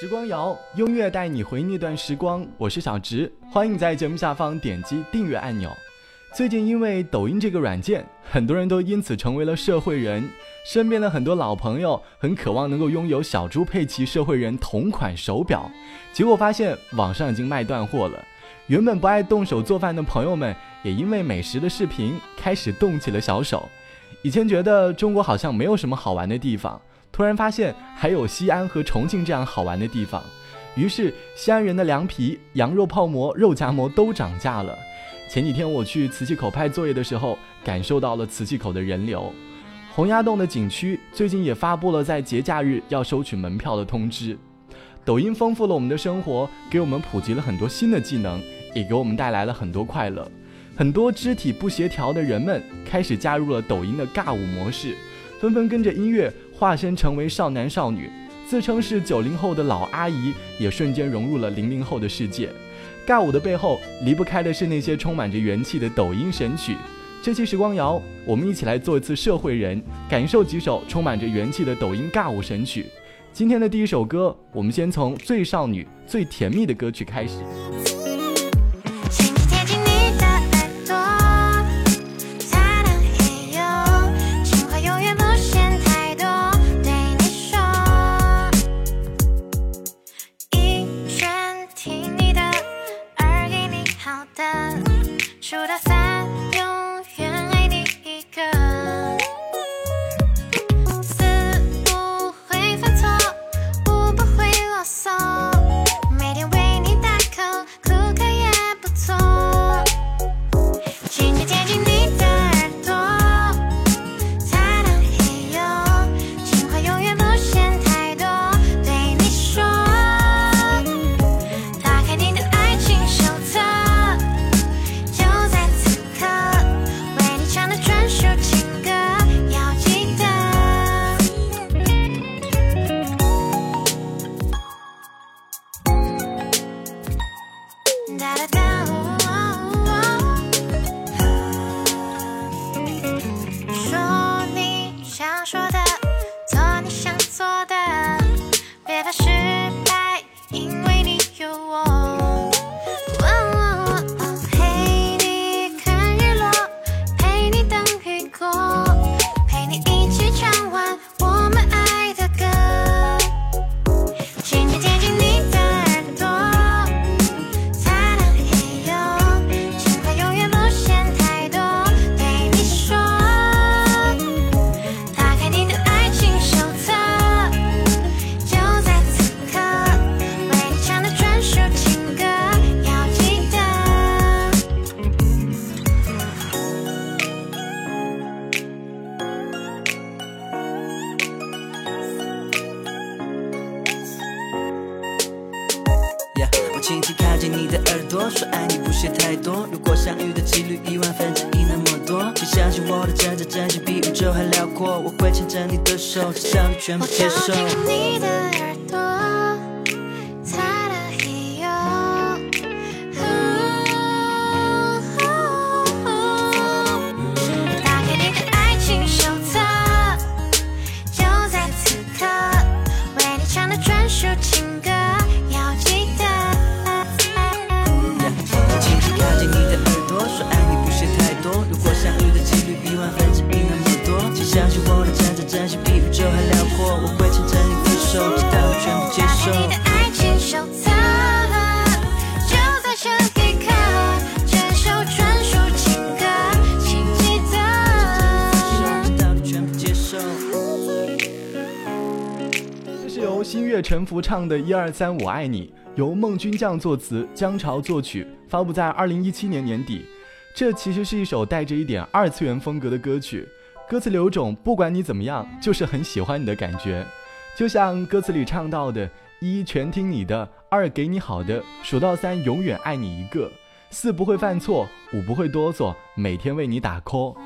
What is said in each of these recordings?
时光谣，音乐带你回那段时光。我是小直，欢迎在节目下方点击订阅按钮。最近因为抖音这个软件，很多人都因此成为了社会人。身边的很多老朋友很渴望能够拥有小猪佩奇社会人同款手表，结果发现网上已经卖断货了。原本不爱动手做饭的朋友们，也因为美食的视频开始动起了小手。以前觉得中国好像没有什么好玩的地方，突然发现还有西安和重庆这样好玩的地方。于是西安人的凉皮、羊肉泡馍、肉夹馍都涨价了。前几天我去磁器口拍作业的时候，感受到了磁器口的人流。洪崖洞的景区最近也发布了在节假日要收取门票的通知。抖音丰富了我们的生活，给我们普及了很多新的技能。也给我们带来了很多快乐，很多肢体不协调的人们开始加入了抖音的尬舞模式，纷纷跟着音乐化身成为少男少女，自称是九零后的老阿姨也瞬间融入了零零后的世界。尬舞的背后离不开的是那些充满着元气的抖音神曲。这期时光谣，我们一起来做一次社会人，感受几首充满着元气的抖音尬舞神曲。今天的第一首歌，我们先从最少女、最甜蜜的歌曲开始。should I say? out of town. 多如果相遇的几率亿万分之一那么多请相信我的真诚真心比宇宙还辽阔我会牵着你的手只想你全部接受。你的陈福唱的一二三我爱你，由孟君将作词，姜潮作曲，发布在二零一七年年底。这其实是一首带着一点二次元风格的歌曲，歌词里有种不管你怎么样，就是很喜欢你的感觉。就像歌词里唱到的：一全听你的，二给你好的，数到三永远爱你一个，四不会犯错，五不会哆嗦，每天为你打 call。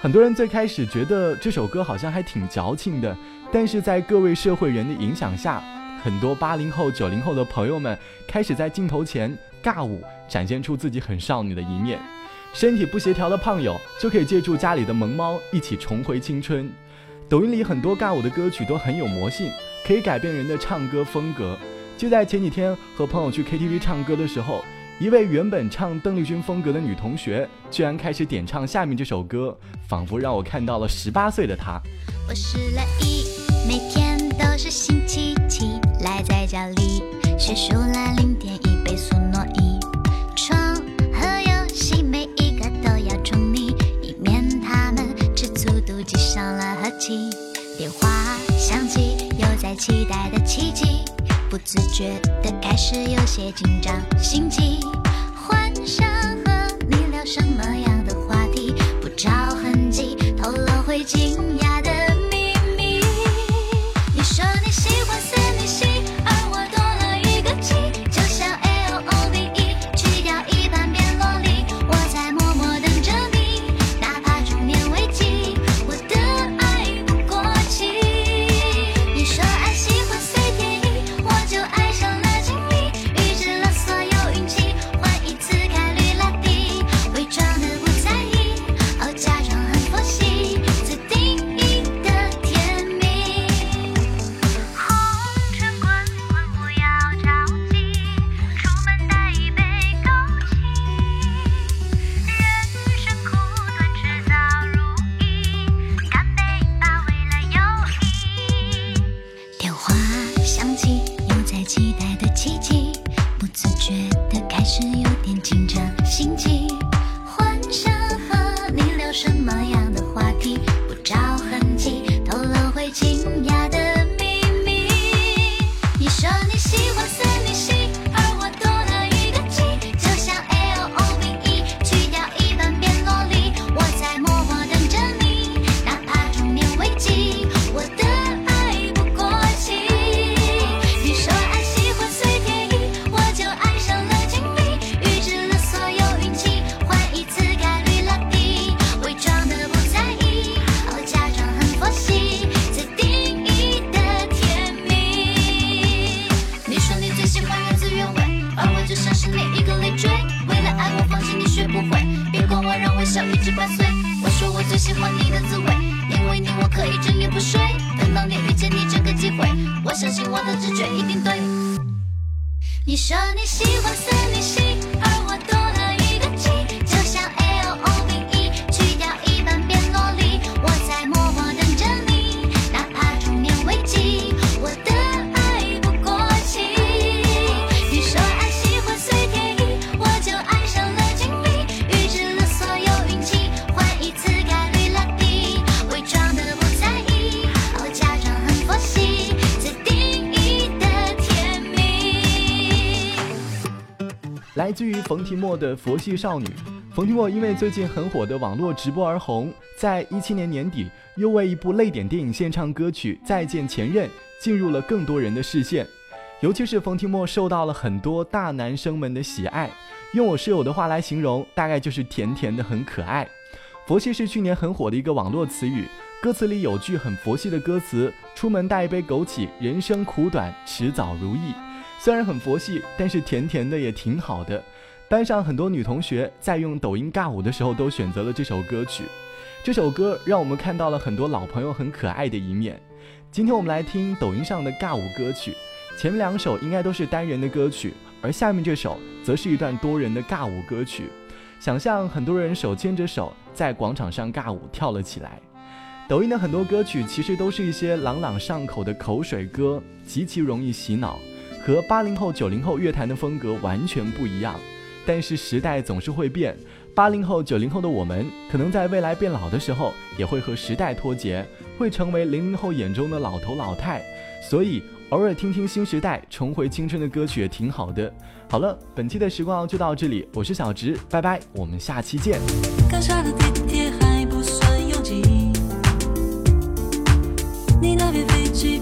很多人最开始觉得这首歌好像还挺矫情的。但是在各位社会人的影响下，很多八零后、九零后的朋友们开始在镜头前尬舞，展现出自己很少女的一面。身体不协调的胖友就可以借助家里的萌猫一起重回青春。抖音里很多尬舞的歌曲都很有魔性，可以改变人的唱歌风格。就在前几天和朋友去 KTV 唱歌的时候，一位原本唱邓丽君风格的女同学，居然开始点唱下面这首歌，仿佛让我看到了十八岁的她。我失了一，每天都是星期七，赖在家里学数了零点一倍速诺一，床和游戏每一个都要宠溺，以免他们吃醋妒忌伤了和气。电话响起，又在期待的奇迹，不自觉的开始有些紧张心悸，幻想和你聊什么样的话题，不着痕迹透露会惊讶情你我可以整夜不睡。等到你遇见你这个机会，我相信我的直觉一定对。你说你喜欢森女系，来自于冯提莫的《佛系少女》。冯提莫因为最近很火的网络直播而红，在一七年年底又为一部泪点电影献唱歌曲《再见前任》，进入了更多人的视线。尤其是冯提莫受到了很多大男生们的喜爱，用我室友的话来形容，大概就是甜甜的很可爱。佛系是去年很火的一个网络词语，歌词里有句很佛系的歌词：“出门带一杯枸杞，人生苦短，迟早如意。”虽然很佛系，但是甜甜的也挺好的。班上很多女同学在用抖音尬舞的时候都选择了这首歌曲。这首歌让我们看到了很多老朋友很可爱的一面。今天我们来听抖音上的尬舞歌曲，前面两首应该都是单人的歌曲，而下面这首则是一段多人的尬舞歌曲。想象很多人手牵着手在广场上尬舞跳了起来。抖音的很多歌曲其实都是一些朗朗上口的口水歌，极其容易洗脑，和八零后、九零后乐坛的风格完全不一样。但是时代总是会变，八零后、九零后的我们，可能在未来变老的时候，也会和时代脱节，会成为零零后眼中的老头老太。所以偶尔听听新时代重回青春的歌曲也挺好的。好了，本期的时光就到这里，我是小直，拜拜，我们下期见。刚下的地铁还不算拥挤，你那边飞机